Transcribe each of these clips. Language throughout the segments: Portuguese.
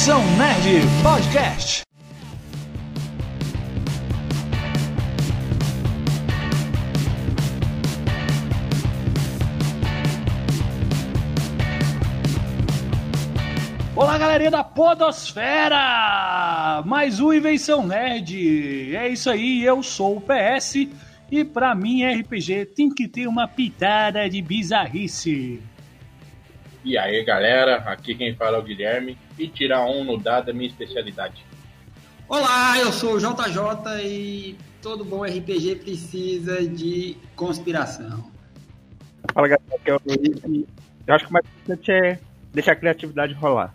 Invenção Nerd Podcast. Olá, galerinha da Podosfera! Mais um Invenção Nerd. É isso aí, eu sou o PS e pra mim RPG tem que ter uma pitada de bizarrice. E aí, galera, aqui quem fala é o Guilherme e tirar um no dado é minha especialidade. Olá, eu sou o JJ e todo bom RPG precisa de conspiração. Fala galera, aqui é o Luiz e eu acho que o mais importante é deixar a criatividade rolar.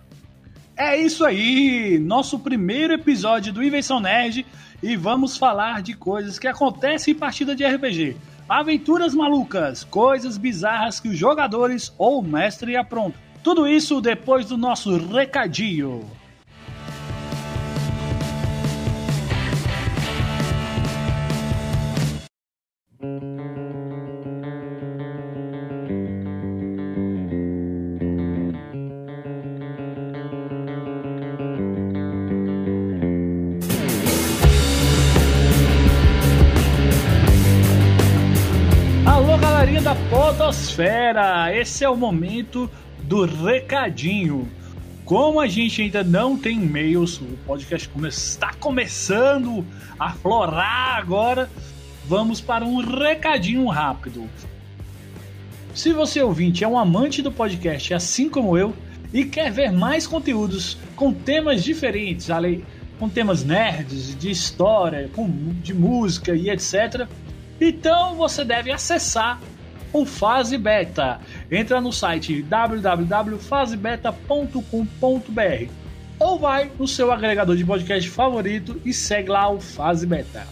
É isso aí, nosso primeiro episódio do Invenção Nerd e vamos falar de coisas que acontecem em partida de RPG. Aventuras malucas, coisas bizarras que os jogadores ou o mestre aprontam. Tudo isso depois do nosso recadinho. Podosfera! Esse é o momento do recadinho. Como a gente ainda não tem e-mails, o podcast está começando a florar agora, vamos para um recadinho rápido. Se você ouvinte é um amante do podcast, assim como eu, e quer ver mais conteúdos com temas diferentes, além com temas nerds, de história, com, de música e etc., então você deve acessar o Fase Beta. Entra no site www.fasebeta.com.br ou vai no seu agregador de podcast favorito e segue lá o Fase Beta.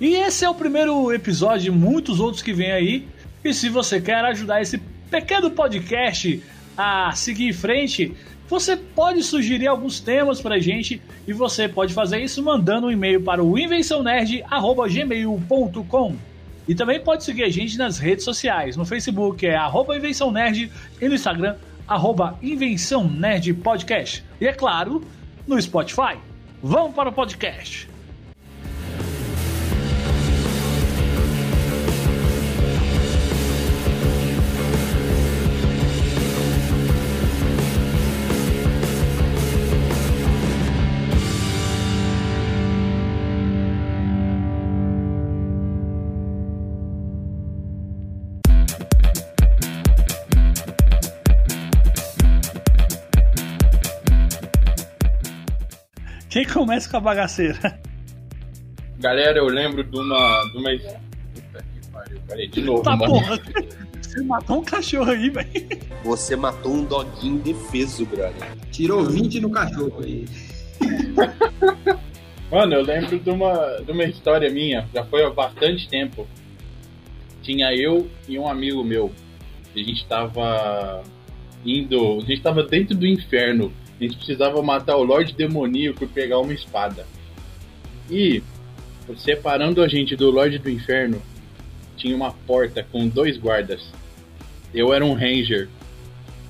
E esse é o primeiro episódio de muitos outros que vem aí. E se você quer ajudar esse pequeno podcast a seguir em frente, você pode sugerir alguns temas pra gente e você pode fazer isso mandando um e-mail para o invençãonerd@gmail.com. E também pode seguir a gente nas redes sociais. No Facebook é arroba Invenção Nerd e no Instagram, arroba Invenção Nerd Podcast. E é claro, no Spotify. Vamos para o podcast. Quem começa com a bagaceira? Galera, eu lembro de uma. De uma... Puta que pariu, peraí, de novo, Tá mano. porra. Você matou um cachorro aí, velho. Você matou um doguinho defeso, brother. Tirou 20 no cachorro aí. Mano, eu lembro de uma, de uma história minha, já foi há bastante tempo. Tinha eu e um amigo meu. A gente tava indo. A gente tava dentro do inferno. A gente precisava matar o Lorde Demoníaco e pegar uma espada. E, separando a gente do Lorde do Inferno, tinha uma porta com dois guardas. Eu era um Ranger.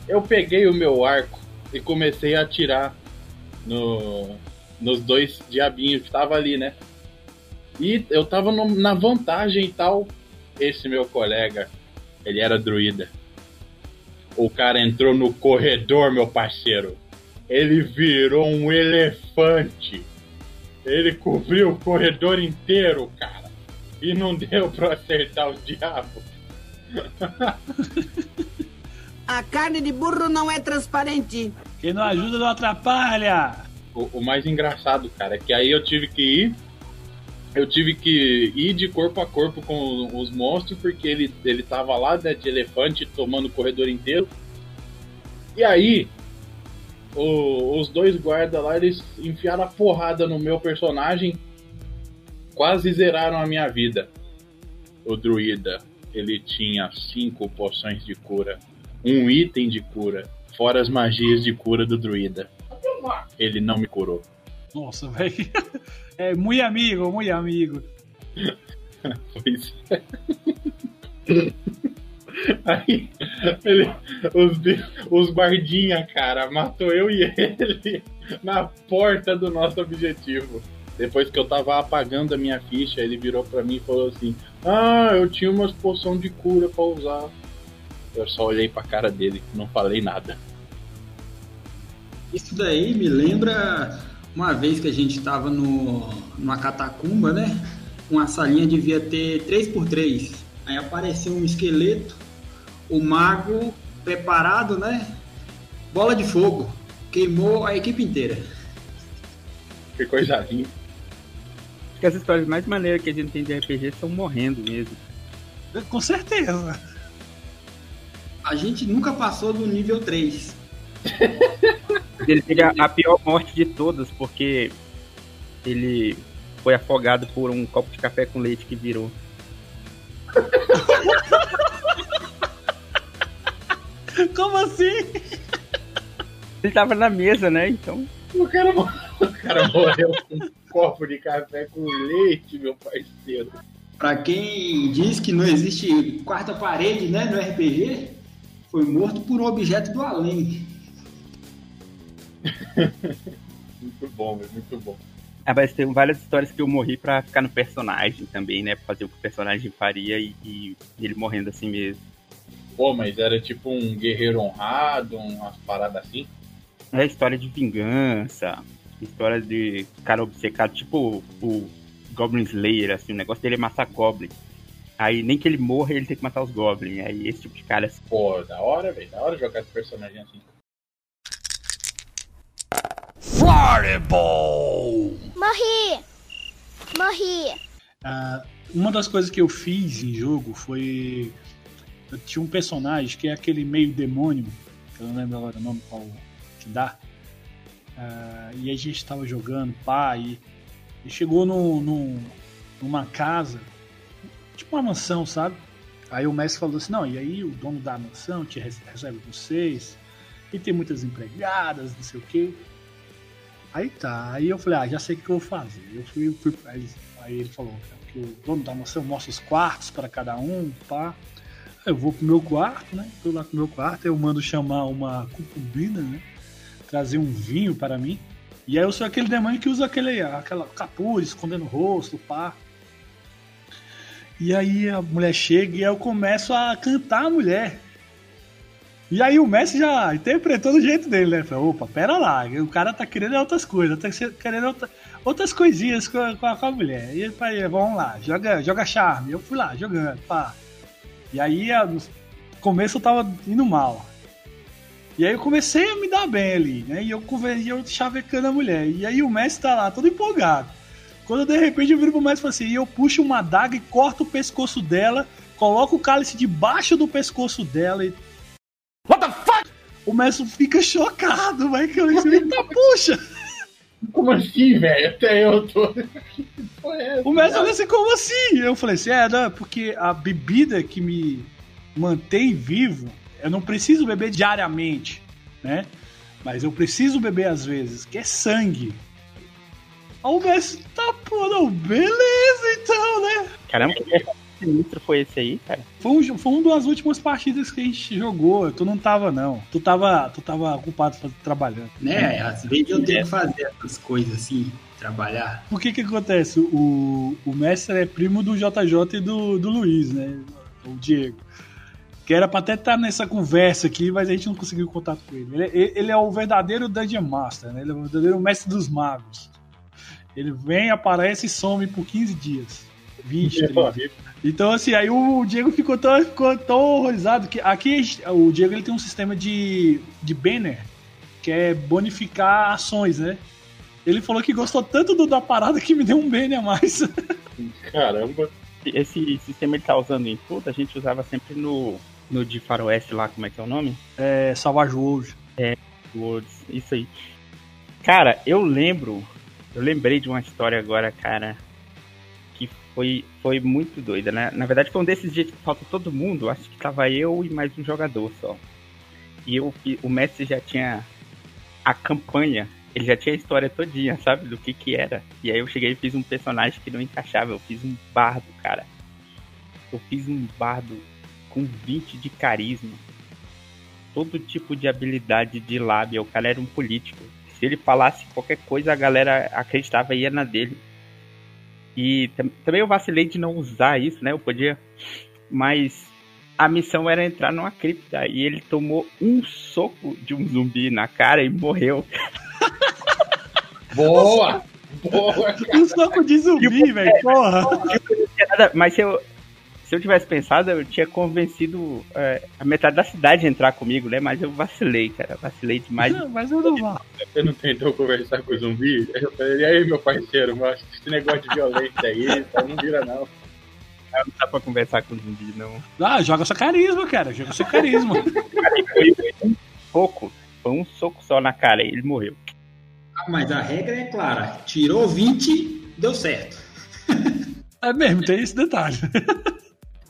Eu peguei o meu arco e comecei a atirar no, nos dois diabinhos que tava ali, né? E eu tava no- na vantagem e tal. Esse meu colega, ele era druida. O cara entrou no corredor, meu parceiro. Ele virou um elefante. Ele cobriu o corredor inteiro, cara. E não deu pra acertar o diabo. A carne de burro não é transparente. Quem não ajuda não atrapalha. O, o mais engraçado, cara, é que aí eu tive que ir. Eu tive que ir de corpo a corpo com os monstros, porque ele, ele tava lá né, de elefante tomando o corredor inteiro. E aí, o- os dois guardas lá, eles enfiaram a porrada no meu personagem, quase zeraram a minha vida. O druida, ele tinha cinco poções de cura, um item de cura, fora as magias de cura do druida. Ele não me curou. Nossa, velho. É muito amigo, muito amigo. Pois é. Aí, ele, os, os guardinha, cara, matou eu e ele na porta do nosso objetivo. Depois que eu tava apagando a minha ficha, ele virou pra mim e falou assim: Ah, eu tinha umas poção de cura pra usar. Eu só olhei pra cara dele, não falei nada. Isso daí me lembra uma vez que a gente estava no, numa catacumba, né? Uma salinha devia ter 3x3. Aí apareceu um esqueleto, o mago preparado, né? Bola de fogo. Queimou a equipe inteira. Que coisa linda. Acho que as histórias mais maneiras que a gente tem de RPG são morrendo mesmo. Com certeza. A gente nunca passou do nível 3. Ele teve a, a pior morte de todas, porque ele foi afogado por um copo de café com leite que virou. Como assim? Ele tava na mesa, né? Então. O cara, o cara morreu com um copo de café com leite, meu parceiro. Pra quem diz que não existe quarta parede, né, no RPG, foi morto por um objeto do além. Muito bom, meu, muito bom. Ah, mas tem várias histórias que eu morri pra ficar no personagem também, né? Pra fazer o que o personagem faria e, e ele morrendo assim mesmo. Pô, mas era tipo um guerreiro honrado, umas paradas assim. É história de vingança, história de cara obcecado, tipo o Goblin Slayer, assim, o negócio dele é matar Goblin. Aí nem que ele morra, ele tem que matar os Goblins. Aí esse tipo de cara assim. Pô, da hora, velho. Da hora jogar esse personagem assim. Morri! Morri! Ah, uma das coisas que eu fiz em jogo foi. Tinha um personagem que é aquele meio demônio, que eu não lembro agora o nome qual que dá. Ah, e a gente tava jogando, pá, e, e chegou no, numa casa, tipo uma mansão, sabe? Aí o mestre falou assim: não, e aí o dono da mansão te re- recebe vocês, e tem muitas empregadas, não sei o quê. Aí tá, aí eu falei, ah, já sei o que eu vou fazer. Eu fui, fui aí, aí ele falou que o dono da mansão mostra os quartos para cada um, pá. Eu vou pro meu quarto, né? Tô lá pro meu quarto, eu mando chamar uma concubina, né? Trazer um vinho para mim. E aí eu sou aquele demônio que usa aquele aquela capuz, escondendo o rosto, pá. E aí a mulher chega e eu começo a cantar a mulher. E aí o Messi já interpretou do jeito dele, né? Falei, opa, pera lá, o cara tá querendo outras coisas, tá querendo outra- outras coisinhas com a, com a- mulher. E ele falou, vamos lá, joga, joga charme. Eu fui lá, jogando, pá. E aí no começo eu tava indo mal. E aí eu comecei a me dar bem ali, né? E eu, e eu chavecando a mulher. E aí o Messi tá lá, todo empolgado. Quando de repente eu viro pro Messi e falo assim, e eu puxo uma adaga e corto o pescoço dela, coloco o cálice debaixo do pescoço dela e What the fuck? o Messi fica chocado, vai que eu disse, puxa! Como assim, velho? Até eu tô. É O Messi cara? olhou assim, como assim? Eu falei assim, é, não, é porque a bebida que me mantém vivo, eu não preciso beber diariamente, né? Mas eu preciso beber às vezes, que é sangue. Aí o Messi, tá, pô, não, beleza então, né? Caramba, que sinistro foi esse aí, cara? Foi, um, foi uma das últimas partidas que a gente jogou. Tu não tava, não. Tu tava, tu tava ocupado trabalhando. Né? Às vezes eu tenho que fazer essas coisas assim, trabalhar. Por que que acontece? O, o mestre é primo do JJ e do, do Luiz, né? O Diego. Que era pra até estar nessa conversa aqui, mas a gente não conseguiu contato com ele. Ele, é- ele é o verdadeiro Dungeon Master, né? Ele é o verdadeiro mestre dos magos. Ele vem, aparece e some por 15 dias. 20, 30. Então, assim, aí o Diego ficou tão, ficou tão horrorizado que aqui o Diego ele tem um sistema de, de banner que é bonificar ações, né? Ele falou que gostou tanto do, da parada que me deu um banner a mais. Caramba. Esse sistema ele tá usando em tudo, a gente usava sempre no, no de faroeste lá, como é que é o nome? É, Salvage World. Worlds, isso aí. Cara, eu lembro, eu lembrei de uma história agora, cara, foi, foi muito doida, né? Na verdade foi um desses dias que falta todo mundo, acho que tava eu e mais um jogador só. E eu, o Messi já tinha a campanha ele já tinha a história todinha, sabe? Do que que era. E aí eu cheguei e fiz um personagem que não encaixava. Eu fiz um bardo, cara. Eu fiz um bardo com 20 de carisma. Todo tipo de habilidade de lábia. O cara era um político. Se ele falasse qualquer coisa, a galera acreditava e ia na dele. E também eu vacilei de não usar isso, né? Eu podia. Mas a missão era entrar numa cripta. E ele tomou um soco de um zumbi na cara e morreu. Boa! Boa, cara. Um soco de zumbi, velho, porra! Mas se eu, se eu tivesse pensado, eu tinha convencido é, a metade da cidade a entrar comigo, né? Mas eu vacilei, cara. Vacilei demais. Não, mas eu não vou. Você não tentou conversar com o zumbi? Eu falei, e aí, meu parceiro, mas esse negócio de violência aí, tá, não vira não. Não dá pra conversar com o zumbi, não. Ah, joga seu carisma, cara. Joga seu carisma. um soco. Foi um soco só na cara e ele morreu. Ah, mas a regra é clara. Tirou 20, deu certo. É mesmo, tem esse detalhe.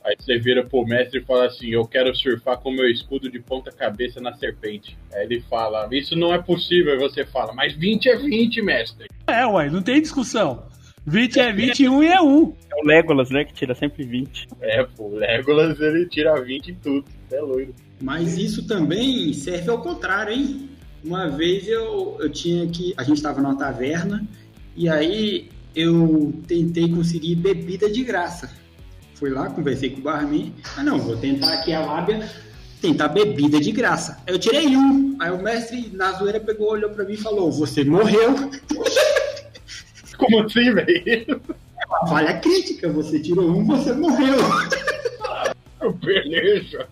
Aí você vira pro mestre e fala assim: Eu quero surfar com meu escudo de ponta-cabeça na serpente. Aí ele fala: Isso não é possível. Aí você fala: Mas 20 é 20, mestre. É, uai, não tem discussão. 20 é 20, 1 é 1. É o Legolas, né? Que tira sempre 20. É, pô, o Legolas ele tira 20 em tudo. É loiro. Mas isso também serve ao contrário, hein? Uma vez eu, eu tinha que. A gente estava numa taverna e aí eu tentei conseguir bebida de graça. Fui lá, conversei com o barman. Ah, não, vou tentar aqui a lábia, tentar bebida de graça. Aí eu tirei um. Aí o mestre, na zoeira, pegou, olhou pra mim e falou: Você morreu. Como assim, velho? Falha crítica, você tirou um, você morreu. Beleza.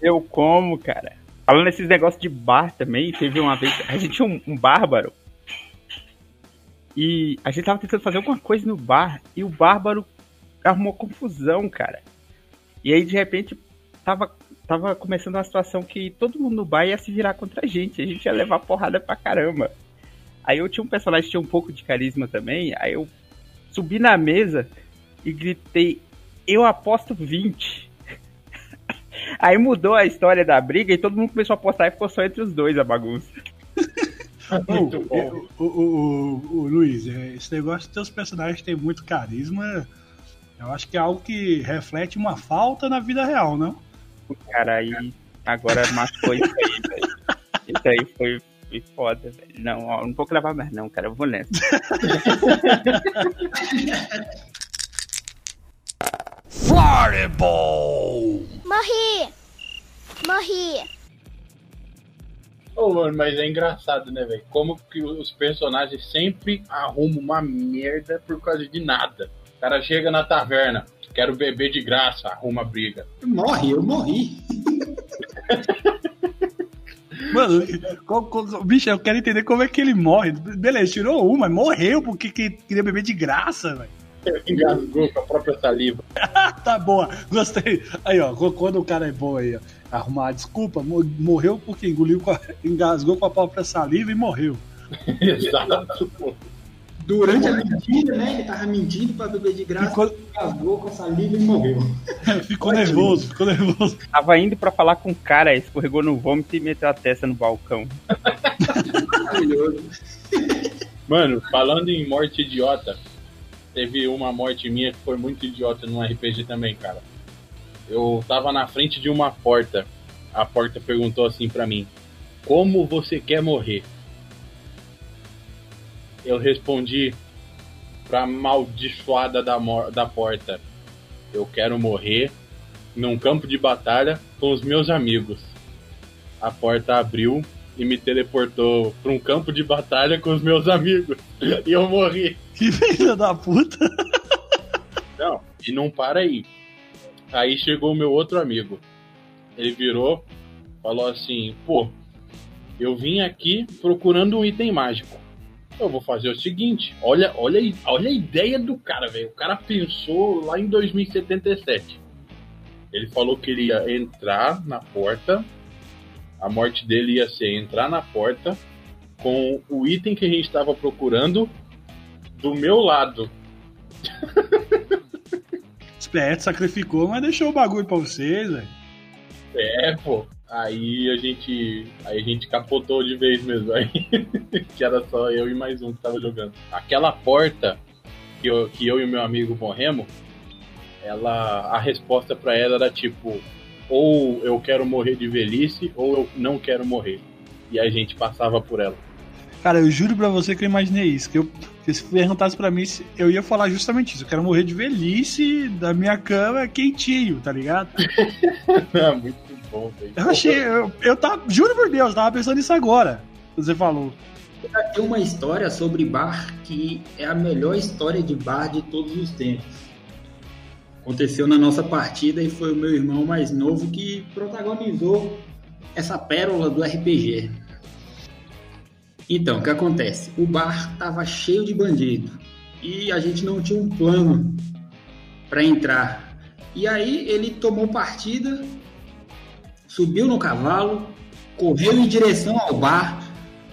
Eu como, cara. Falando nesses negócios de bar também, teve uma vez. A gente tinha um, um bárbaro. E a gente tava tentando fazer alguma coisa no bar. E o bárbaro arrumou confusão, cara. E aí, de repente, tava, tava começando uma situação que todo mundo no bar ia se virar contra a gente. A gente ia levar porrada pra caramba. Aí eu tinha um personagem que tinha um pouco de carisma também. Aí eu subi na mesa e gritei: Eu aposto 20. Aí mudou a história da briga e todo mundo começou a apostar e ficou só entre os dois a bagunça. Muito bom. O, o, o, o, Luiz, é, esse negócio de teus personagens tem muito carisma. Eu acho que é algo que reflete uma falta na vida real, não? Cara, aí agora matou isso aí, velho. Isso aí foi, foi foda, velho. Não, ó, não vou gravar mais, não, cara. Eu vou nessa. Fireball! Morri! Morri! Ô, oh, mano, mas é engraçado, né, velho? Como que os personagens sempre arrumam uma merda por causa de nada cara chega na taverna, quero beber de graça, arruma briga. Morre, eu morri. Mano, bicho, eu quero entender como é que ele morre. Beleza, tirou uma, morreu porque queria beber de graça, velho. Engasgou com a própria saliva. tá boa, gostei. Aí, ó, quando o cara é bom aí, ó, arrumar desculpa, morreu porque engoliu, com a, engasgou com a própria saliva e morreu. Exato, pô. Durante a mentira, né? Ele tava mentindo pra beber de graça, ficou... casou com a saliva e morreu. ficou nervoso, ficou nervoso. Tava indo pra falar com o cara, escorregou no vômito e meteu a testa no balcão. Maravilhoso. Mano, falando em morte idiota, teve uma morte minha que foi muito idiota num RPG também, cara. Eu tava na frente de uma porta. A porta perguntou assim para mim: Como você quer morrer? Eu respondi pra amaldiçoada da, da porta: Eu quero morrer num campo de batalha com os meus amigos. A porta abriu e me teleportou para um campo de batalha com os meus amigos. E eu morri. Que filho da puta! Não, e não para aí. Aí chegou o meu outro amigo. Ele virou, falou assim: pô, eu vim aqui procurando um item mágico eu vou fazer o seguinte, olha, olha, olha a ideia do cara, velho. O cara pensou lá em 2077. Ele falou que ele ia entrar na porta. A morte dele ia ser entrar na porta com o item que a gente estava procurando do meu lado. Esperto, sacrificou, mas deixou o bagulho pra vocês, velho. É, pô. Aí a gente. Aí a gente capotou de vez mesmo. Aí que era só eu e mais um que tava jogando. Aquela porta que eu, que eu e o meu amigo morremos, ela. A resposta para ela era tipo, ou eu quero morrer de velhice, ou eu não quero morrer. E a gente passava por ela. Cara, eu juro pra você que eu imaginei isso. Que eu, se perguntasse pra mim, eu ia falar justamente isso. Eu quero morrer de velhice, da minha cama quentinho, tá ligado? Muito bom, velho. Eu achei. Eu, eu tava. Juro por Deus, tava pensando nisso agora. Você falou. Tem uma história sobre bar que é a melhor história de bar de todos os tempos. Aconteceu na nossa partida e foi o meu irmão mais novo que protagonizou essa pérola do RPG. Então, o que acontece? O bar estava cheio de bandido e a gente não tinha um plano para entrar. E aí ele tomou partida, subiu no cavalo, correu em direção ao bar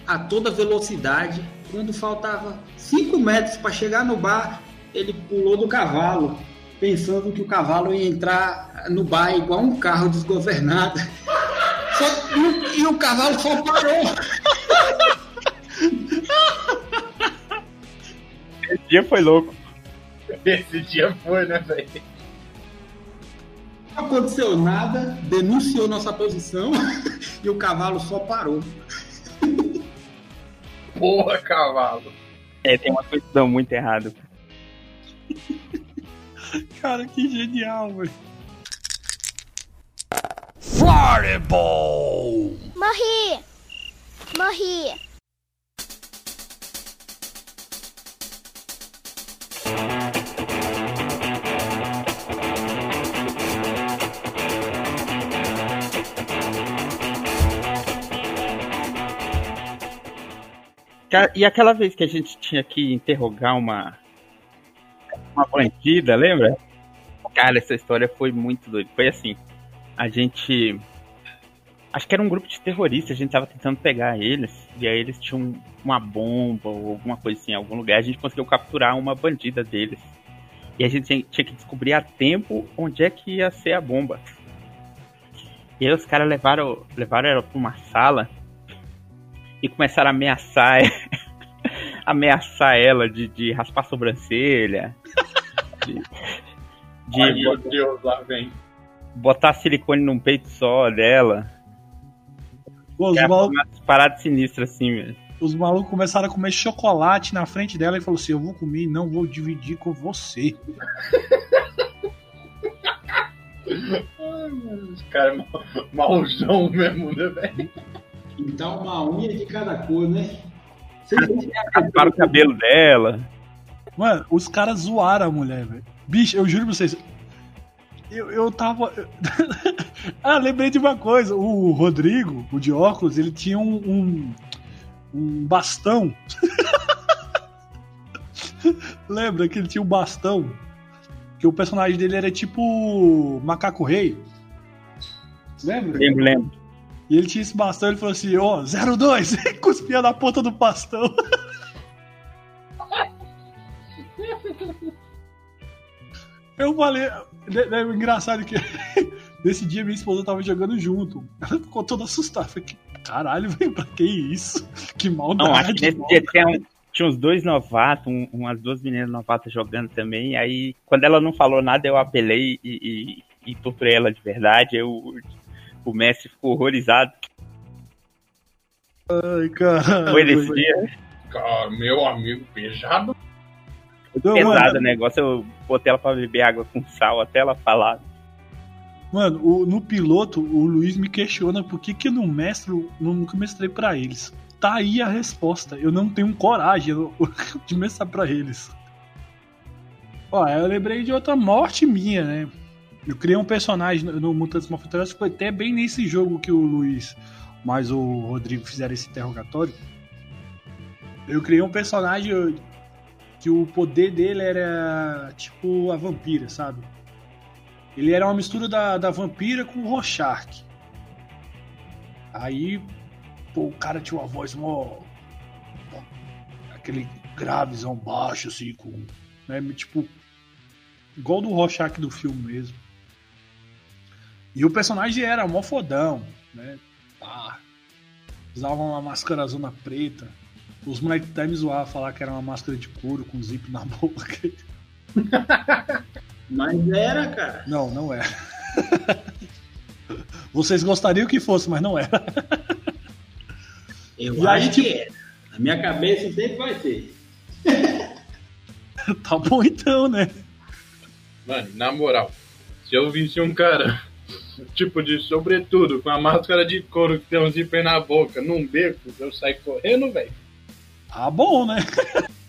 a toda velocidade. Quando faltava 5 metros para chegar no bar, ele pulou do cavalo, pensando que o cavalo ia entrar no bar igual um carro desgovernado. Só- e, e o cavalo só parou. Esse dia foi louco. Esse dia foi, né, velho? Não aconteceu nada, denunciou nossa posição e o cavalo só parou. Porra, cavalo. É, tem uma coisa muito errada. Cara, que genial, velho. Morri! Morri! E aquela vez que a gente tinha que interrogar uma uma bandida, lembra? Cara, essa história foi muito doida. Foi assim, a gente acho que era um grupo de terroristas, a gente tava tentando pegar eles, e aí eles tinham uma bomba ou alguma coisa assim em algum lugar, a gente conseguiu capturar uma bandida deles. E a gente tinha, que descobrir a tempo onde é que ia ser a bomba. E aí os caras levaram, levaram ela pra uma sala e começaram a ameaçar, ameaçar ela de, de raspar a sobrancelha, de, de Ai, meu bot- Deus, lá vem. botar silicone num peito só dela. Pô, os, Cara, malucos, umas paradas sinistras assim, velho. os malucos começaram a comer chocolate na frente dela e falou assim: Eu vou comer e não vou dividir com você. Ai, mano, Os caras mal, malzão mesmo, né, velho? Então, uma unha de cada cor, né? Vocês Rasparam o cabelo dela. Mano, os caras zoaram a mulher, velho. Bicho, eu juro pra vocês. Eu, eu tava. ah, lembrei de uma coisa. O Rodrigo, o de óculos, ele tinha um. um, um bastão. Lembra que ele tinha um bastão? Que o personagem dele era tipo. Macaco Rei. Lembra? Lembro, lembro. E ele tinha esse bastão, ele falou assim, ó, 02, e cuspia na ponta do bastão. Eu falei, né, né, o engraçado é que nesse dia minha esposa tava jogando junto. Ela ficou toda assustada. Falei, que caralho, velho, pra que isso? Que maldade. Não, acho que nesse mano." dia tinha, um- tinha uns dois novatos, um- umas duas meninas novatas jogando também. Aí, quando ela não falou nada, eu apelei e, e, e torturei ela de verdade. Eu, o mestre ficou horrorizado. Ai, caralho. Foi nesse dia. Cara, meu amigo, beijado. Não, pesado o negócio. Eu botei ela pra beber água com sal até ela falar. Mano, o- no piloto, o Luiz me questiona por que, que eu não mestro, não- nunca mestrei pra eles. Tá aí a resposta. Eu não tenho coragem de mestrar pra eles. Ó, eu lembrei de outra morte minha, né? Eu criei um personagem no, Mutantes Malfeitosos, foi até bem nesse jogo que o Luiz mais o Rodrigo fizeram esse interrogatório. Eu criei um personagem que o poder dele era tipo a vampira, sabe? Ele era uma mistura da, da vampira com o Rorschach. Aí, pô, o cara tinha uma voz mó- aquele gravezão baixo, assim, com. Né, tipo. Igual do Rorschach do filme mesmo. E o personagem era mó fodão. né? Pá. Usavam uma máscara zona preta. Os moleques até me zoavam falar que era uma máscara de couro com zip na boca. Mas era, cara. Não, não era. Vocês gostariam que fosse, mas não era. Eu E acho aí, que tipo- era. Na minha cabeça sempre vai ser. Tá bom então, né? Mano, na moral, se eu visse um cara, tipo de sobretudo, com a máscara de couro que tem um zíper na boca, num beco, eu saio correndo, velho. Tá bom, né?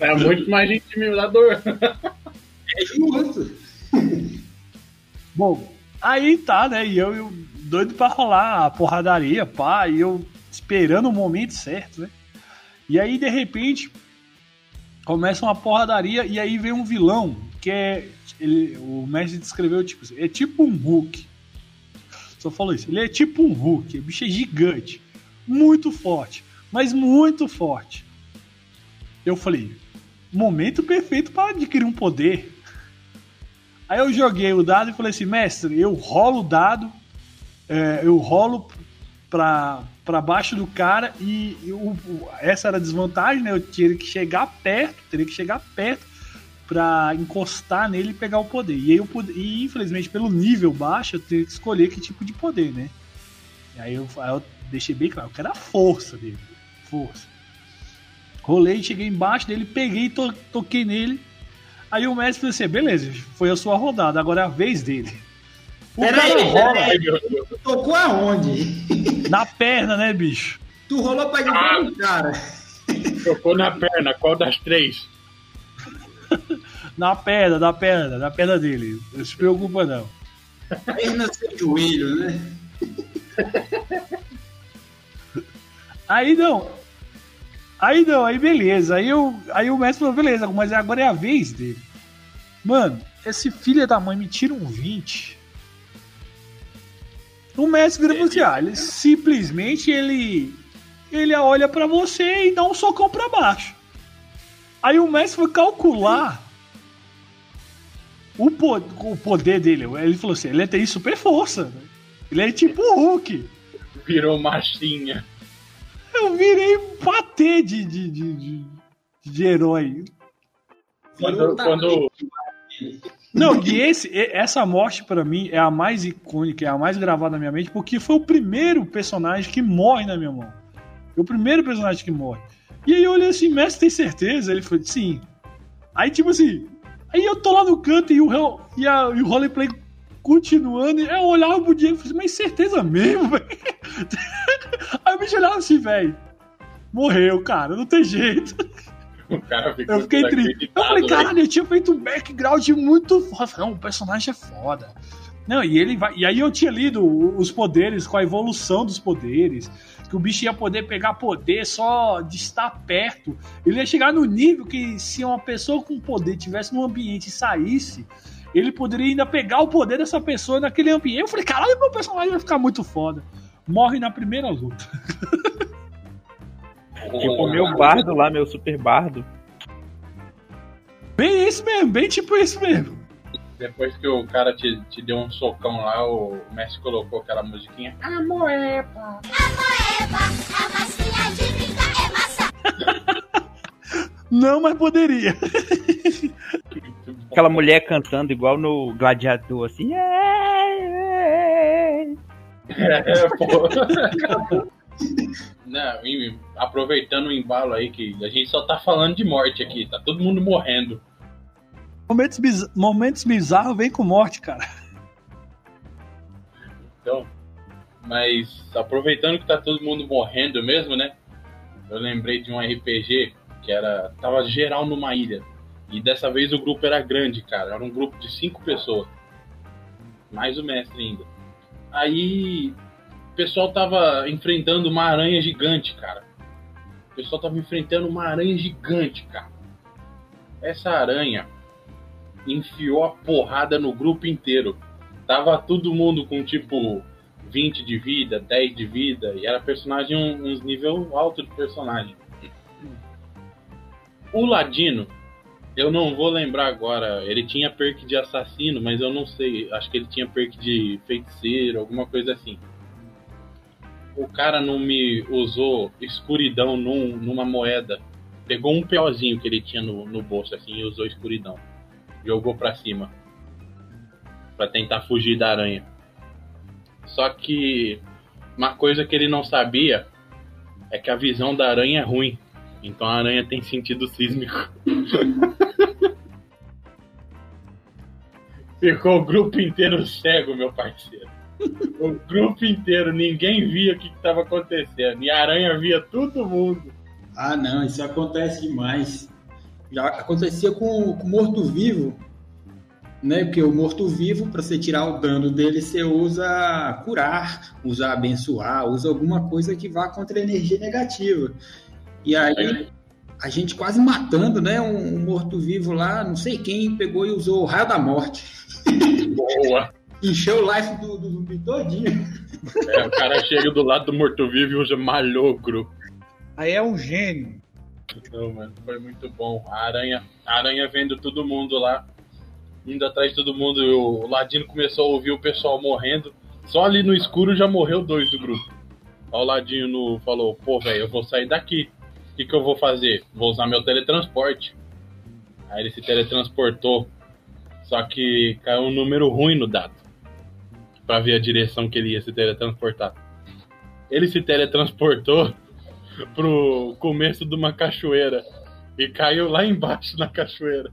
É muito mais intimidador. É justo. Bom, aí tá, né? E eu, eu doido pra rolar a porradaria, pá, e eu esperando o momento certo, né? E aí, de repente, começa uma porradaria e aí vem um vilão que é. Ele, o mestre descreveu tipo é tipo um Hulk. Só falou isso. Ele é tipo um Hulk. O bicho é gigante. Muito forte. Mas muito forte. Eu falei, momento perfeito para adquirir um poder. Aí eu joguei o dado e falei assim, mestre, eu rolo o dado, é, eu rolo pra, pra baixo do cara e, e o- essa era a desvantagem, né? Eu teria que chegar perto, teria que chegar perto pra encostar nele e pegar o poder. E aí eu pude, e infelizmente pelo nível baixo eu teria que escolher que tipo de poder, né? E aí eu, aí eu deixei bem claro, eu quero a força dele, força. Rolei, cheguei embaixo dele, peguei, to, toquei nele. Aí o mestre falou assim: beleza, foi a sua rodada, agora é a vez dele. O Peraí, cara rola meu Deus. Tu tocou aonde? na perna, né, bicho? Tu rolou pra o cara. Tocou na perna, qual das três? Na perna, na perna, na perna dele. Não se preocupa, não. Perna sem joelho, né? Aí não. Aí não, aí beleza. Aí, eu, aí o mestre falou: beleza, mas agora é a vez dele. Mano, esse filho da mãe me tira um 20. O mestre falou assim: ah, ele simplesmente ele. Ele olha pra você e dá um socão pra baixo. Aí o mestre foi calcular o, po- o poder dele. Ele falou assim: ele tem super força. né? Ele é tipo o Hulk. Virou machinha. Eu virei patê de, de, de, de, de herói. Quando, quando, Não, e esse, e- essa morte pra mim é a mais icônica, é a mais gravada na minha mente, porque foi o primeiro personagem que morre na minha mão. Foi o primeiro personagem que morre. E aí eu olhei assim, mestre, tem certeza? Ele falou, sim. Aí tipo assim, aí eu tô lá no canto e o, e a, e o roleplay continuando, e eu olhava pro Diego e falei, mas certeza mesmo, velho? Aí o bicho olhava assim, velho. Morreu, cara, não tem jeito. o cara ficou Eu fiquei triste. Eu falei, velho. caralho, eu tinha feito um background muito foda. Falei, Não, o personagem é foda. Não, e ele vai. E aí eu tinha lido os poderes, com a evolução dos poderes. Que o bicho ia poder pegar poder só de estar perto. Ele ia chegar no nível que se uma pessoa com poder tivesse num ambiente e saísse, ele poderia ainda pegar o poder dessa pessoa naquele ambiente. Eu falei, caralho, meu personagem vai ficar muito foda. Morre na primeira luta. Tipo, o meu bardo lá, meu super bardo. Bem isso mesmo, bem tipo isso mesmo. Depois que o cara te, te deu um socão lá, o Messi colocou aquela musiquinha. Amoeba! Eba, é. Não, mas poderia. Aquela mulher cantando igual no Gladiador, assim. "É, É, pô. Não, aproveitando o embalo aí, que a gente só tá falando de morte aqui, tá todo mundo morrendo. Momentos, biz... Momentos bizarros vem com morte, cara. Então, mas aproveitando que tá todo mundo morrendo mesmo, né? Eu lembrei de um RPG que era. tava geral numa ilha. E dessa vez o grupo era grande, cara. Era um grupo de cinco pessoas. Mais o mestre ainda. Aí o pessoal tava enfrentando uma aranha gigante, cara. O pessoal tava enfrentando uma aranha gigante, cara. Essa aranha enfiou a porrada no grupo inteiro. Tava todo mundo com tipo 20 de vida, 10 de vida, e era personagem um- uns nível alto de personagem. O Ladino Eu não vou lembrar agora. Ele tinha perk de assassino, mas eu não sei. Acho que ele tinha perk de feiticeiro, alguma coisa assim. O cara não me usou escuridão num- numa moeda. Pegou um POzinho que ele tinha no, no bolso assim e usou escuridão. Jogou pra cima. Pra tentar fugir da aranha. Só que uma coisa que ele não sabia é que a visão da aranha é ruim. Então a aranha tem sentido sísmico. Ficou o grupo inteiro cego, meu parceiro. O grupo inteiro, ninguém via o que estava acontecendo. E a aranha via todo mundo. Ah, não, isso acontece demais. Já acontecia com o morto-vivo, né? Porque o morto-vivo, para você tirar o dano dele, você usa curar, usa abençoar, usa alguma coisa que vá contra a energia negativa. E aí, a gente quase matando, né? Um, um morto-vivo lá, não sei quem, pegou e usou o raio da morte. Boa! Encheu o life do, do zumbi todinho. É, o cara chega do lado do morto-vivo e usa malogro. Aí é um gênio. Não, mano, foi muito bom. A aranha, a aranha vendo todo mundo lá, indo atrás de todo mundo. O Ladino começou a ouvir o pessoal morrendo. Só ali no escuro já morreu dois do grupo. Aí o Ladino falou: Pô, velho, eu vou sair daqui. O que, que eu vou fazer? Vou usar meu teletransporte. Aí ele se teletransportou. Só que caiu um número ruim no dado. Pra ver a direção que ele ia se teletransportar. Ele se teletransportou pro começo de uma cachoeira e caiu lá embaixo na cachoeira.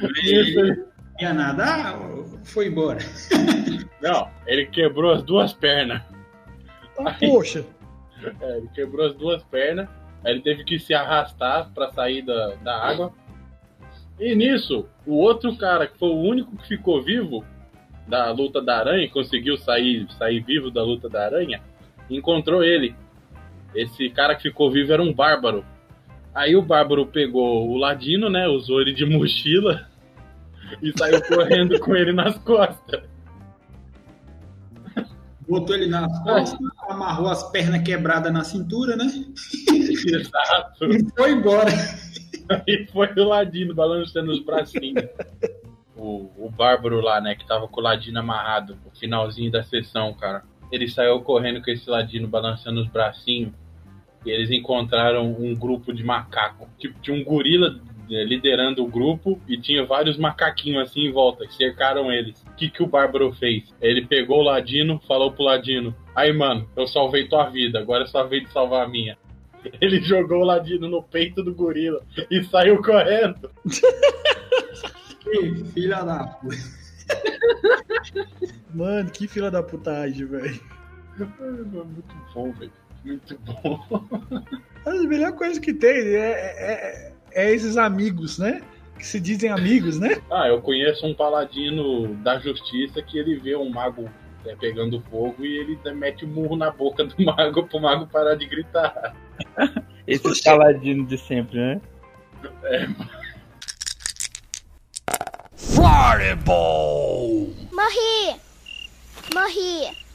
Não ia nada, ah, foi embora. não, ele quebrou as duas pernas. Ah, poxa. É, ele quebrou as duas pernas, aí ele teve que se arrastar pra sair da, da água. E nisso, o outro cara, que foi o único que ficou vivo da luta da aranha, conseguiu sair, sair vivo da luta da aranha, encontrou ele. Esse cara que ficou vivo era um bárbaro. Aí o bárbaro pegou o ladino, né? Usou ele de mochila e saiu correndo com ele nas costas. Botou ele nas costas, amarrou as pernas quebradas na cintura, né? Exato. E foi embora. E foi o Ladino balançando os bracinhos. o, o Bárbaro lá, né, que tava com o Ladino amarrado, no finalzinho da sessão, cara. Ele saiu correndo com esse Ladino balançando os bracinhos. E eles encontraram um grupo de macaco. Tipo, tinha um gorila eh, liderando o grupo e tinha vários macaquinhos assim em volta, que cercaram eles. O que, que o Bárbaro fez? Ele pegou o Ladino, falou pro Ladino: Aí, mano, eu salvei tua vida, agora é sua vez de salvar a minha. Ele jogou o Ladino no peito do gorila e saiu correndo. Que filha da puta. Mano, que fila da putagem, velho. Muito bom, velho. Muito bom. A melhor coisa que tem é, é, é esses amigos, né? Que se dizem amigos, né? Ah, eu conheço um paladino da justiça que ele vê um mago é, pegando fogo e ele mete um murro na boca do mago pro mago parar de gritar. Esse Oxe. paladino de sempre, né? Morri! Morri!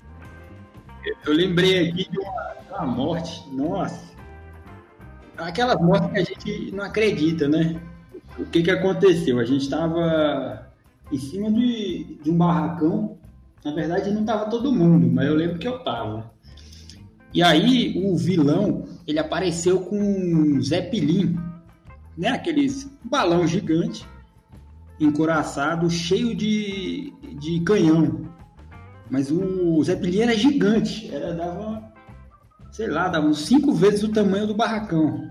Eu lembrei aqui de uma, uma morte, nossa. Aquelas mortes que a gente não acredita, né? O que que aconteceu? A gente estava em cima de, de um barracão. Na verdade, não estava todo mundo, mas eu lembro que eu estava. E aí, o vilão, ele apareceu com um Zeppelin, né? Aqueles balão gigante, encoraçado, cheio de, de canhão. Mas o Zeppelin era gigante, era, dava, sei lá, dava uns cinco vezes o tamanho do barracão.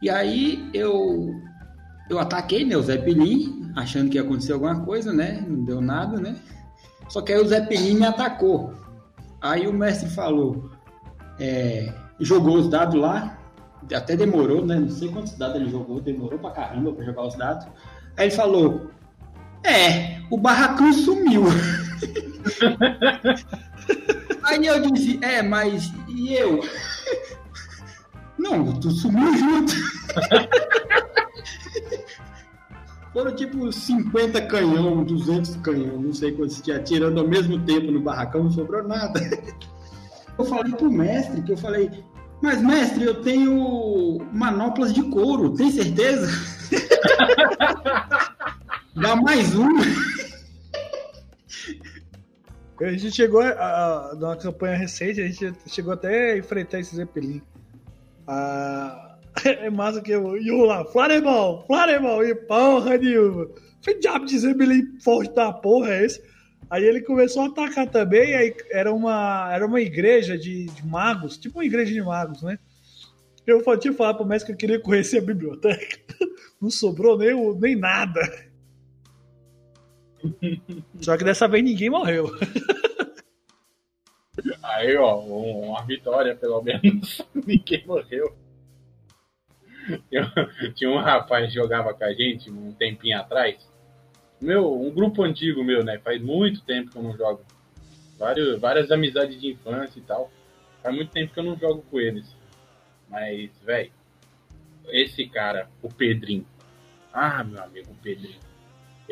E aí eu, eu ataquei né, o Zeppelin, achando que ia acontecer alguma coisa, né? Não deu nada, né? Só que aí o Zeppelin me atacou. Aí o mestre falou, é, jogou os dados lá, até demorou, né? Não sei quantos dados ele jogou, demorou pra caramba pra jogar os dados. Aí ele falou, é, o barracão sumiu. Aí eu disse, é, mas e eu? Não, tu sumiu junto. Foram tipo 50 canhão, 200 canhão, não sei quantos tinha, atirando ao mesmo tempo no barracão, não sobrou nada. Eu falei pro mestre que eu falei, Mas, mestre, eu tenho manoplas de couro, tem certeza? Dá mais um. A gente chegou a, a, numa campanha recente, a gente chegou até a enfrentar esse Zeppelin. Ah, é massa que eu, eu lá, Flarebol, Flarebol, e porra nenhuma. Foi diabo de Zeppelin forte da porra é esse? Aí ele começou a atacar também, aí era uma, era uma igreja de, de magos, tipo uma igreja de magos, né? Eu tinha falar pro mestre que eu queria conhecer a biblioteca. Não sobrou nem, nem nada. Só que dessa vez ninguém morreu. Aí, ó, uma vitória, pelo menos. ninguém morreu. Eu, tinha um rapaz que jogava com a gente um tempinho atrás. Meu, um grupo antigo meu, né? Faz muito tempo que eu não jogo. Várias amizades de infância e tal. Faz muito tempo que eu não jogo com eles. Mas, velho, esse cara, o Pedrinho. Ah, meu amigo, o Pedrinho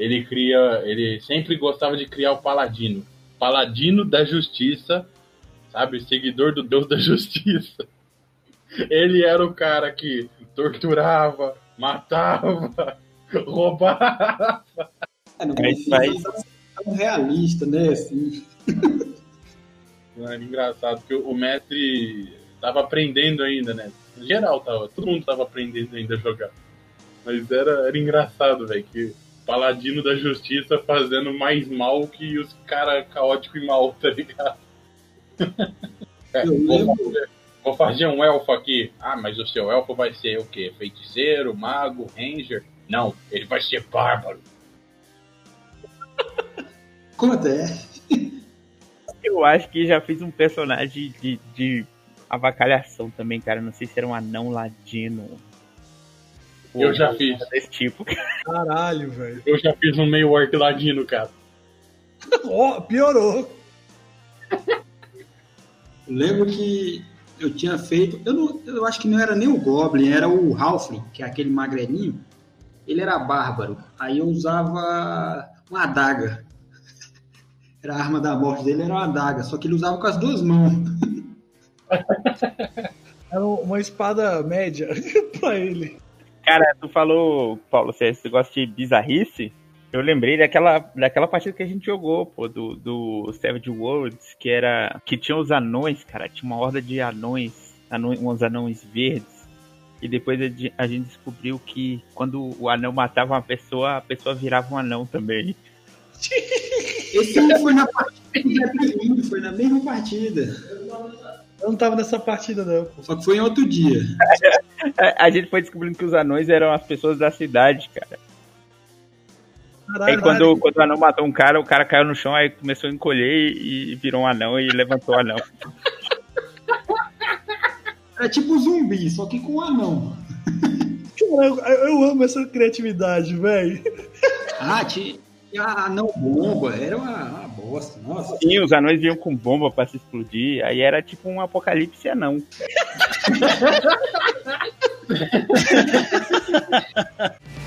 ele cria, ele sempre gostava de criar o paladino, paladino da justiça, sabe, seguidor do Deus da justiça. Ele era o cara que torturava, matava, roubava. É, não precisa tão realista, né, assim. Mano, engraçado, porque o mestre tava aprendendo ainda, né? Em geral, tava, todo mundo tava aprendendo ainda a jogar. Mas era, era engraçado, velho, que paladino da justiça fazendo mais mal que os cara caótico e mal, tá ligado? é, vou, fazer, vou, fazer, um elfo aqui. Ah, mas o seu elfo vai ser o quê? Feiticeiro, mago, ranger? Não, ele vai ser bárbaro. Como até? Eu acho que já fiz um personagem de, de avacalhação também, cara. Não sei se era um anão ladino eu já fiz. Desse tipo. Caralho, velho. Eu já fiz um meio orc ladino, cara. oh, piorou. Lembro que eu tinha feito. Eu, não, eu acho que não era nem o Goblin, era o Halfling, que é aquele magrelinho. Ele era bárbaro. Aí eu usava uma adaga. Era a arma da morte dele, era uma adaga. Só que ele usava com as duas mãos. Era uma espada média pra ele. Cara, tu falou, Paulo, você gosta de bizarrice? Eu lembrei daquela, daquela partida que a gente jogou, pô, do, do Savage Worlds, que era. que tinha os anões, cara. Tinha uma horda de anões, anões uns anões verdes. E depois a gente descobriu que quando o anão matava uma pessoa, a pessoa virava um anão também. Esse não foi na partida foi na mesma partida. Eu não tava nessa partida, não. Só que foi em outro dia. a gente foi descobrindo que os anões eram as pessoas da cidade, cara. Caralho, aí quando, quando o anão matou um cara, o cara caiu no chão, aí começou a encolher e, virou um anão e levantou o anão. É tipo zumbi, só que com um anão. eu, eu amo essa criatividade, velho. Ah, tinha anão bomba, era uma, uma bosta, nossa. Sim, os anões vinham com bomba pra se explodir, aí era tipo um apocalipse anão.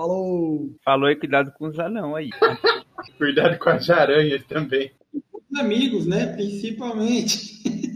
Falou! Falou e cuidado com os anão aí. cuidado com as aranhas também. Amigos, né? Principalmente.